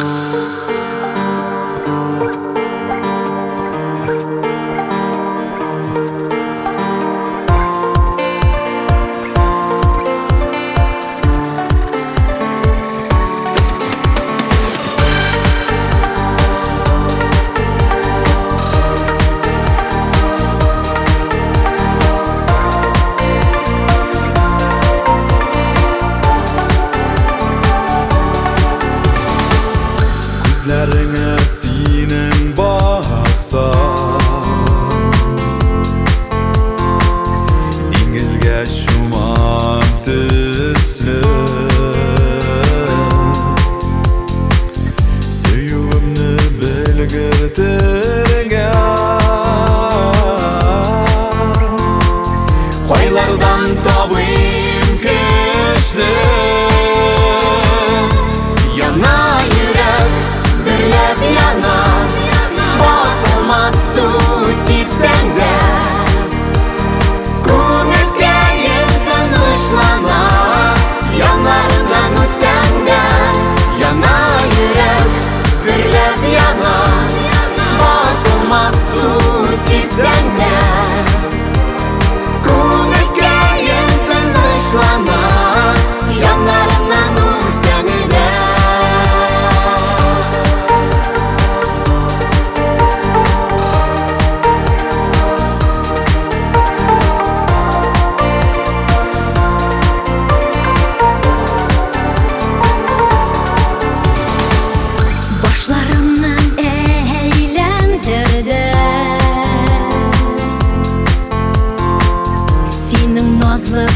Música Senin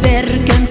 ver que